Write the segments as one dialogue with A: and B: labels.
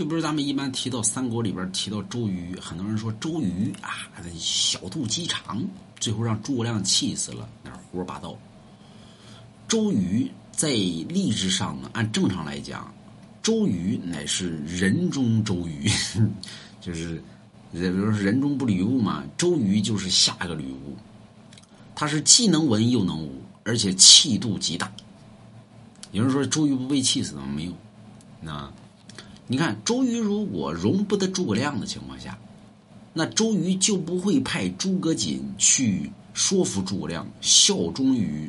A: 就比如咱们一般提到三国里边提到周瑜，很多人说周瑜啊，小肚鸡肠，最后让诸葛亮气死了，那胡说八道。周瑜在历史上呢，按正常来讲，周瑜乃是人中周瑜，就是比如说人中不吕布嘛，周瑜就是下一个吕布，他是既能文又能武，而且气度极大。有人说周瑜不被气死吗？没有，那。你看，周瑜如果容不得诸葛亮的情况下，那周瑜就不会派诸葛瑾去说服诸葛亮效忠于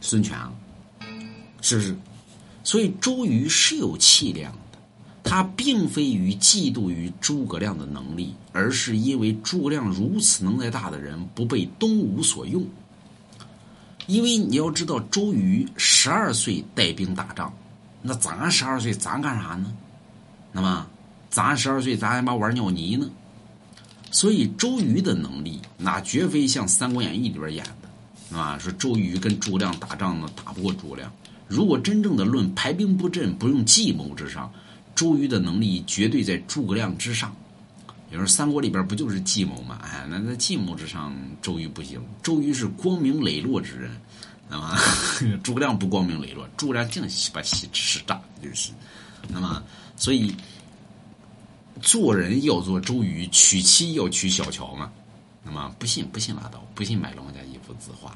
A: 孙权啊，是不是？所以周瑜是有气量的，他并非于嫉妒于诸葛亮的能力，而是因为诸葛亮如此能耐大的人不被东吴所用。因为你要知道，周瑜十二岁带兵打仗。那咱十二岁，咱干啥呢？那么，咱十二岁，咱还妈玩尿泥呢。所以，周瑜的能力，那绝非像《三国演义》里边演的，啊，说周瑜跟诸葛亮打仗呢，打不过诸葛亮。如果真正的论排兵布阵，不用计谋之上，周瑜的能力绝对在诸葛亮之上。有时候三国里边不就是计谋吗？哎，那在计谋之上，周瑜不行。周瑜是光明磊落之人。那么，诸葛亮不光明磊落，诸葛亮净把戏吃炸，就是。那么，所以做人要做周瑜，娶妻要娶小乔嘛。那么，不信不信拉倒，不信买龙家一幅字画。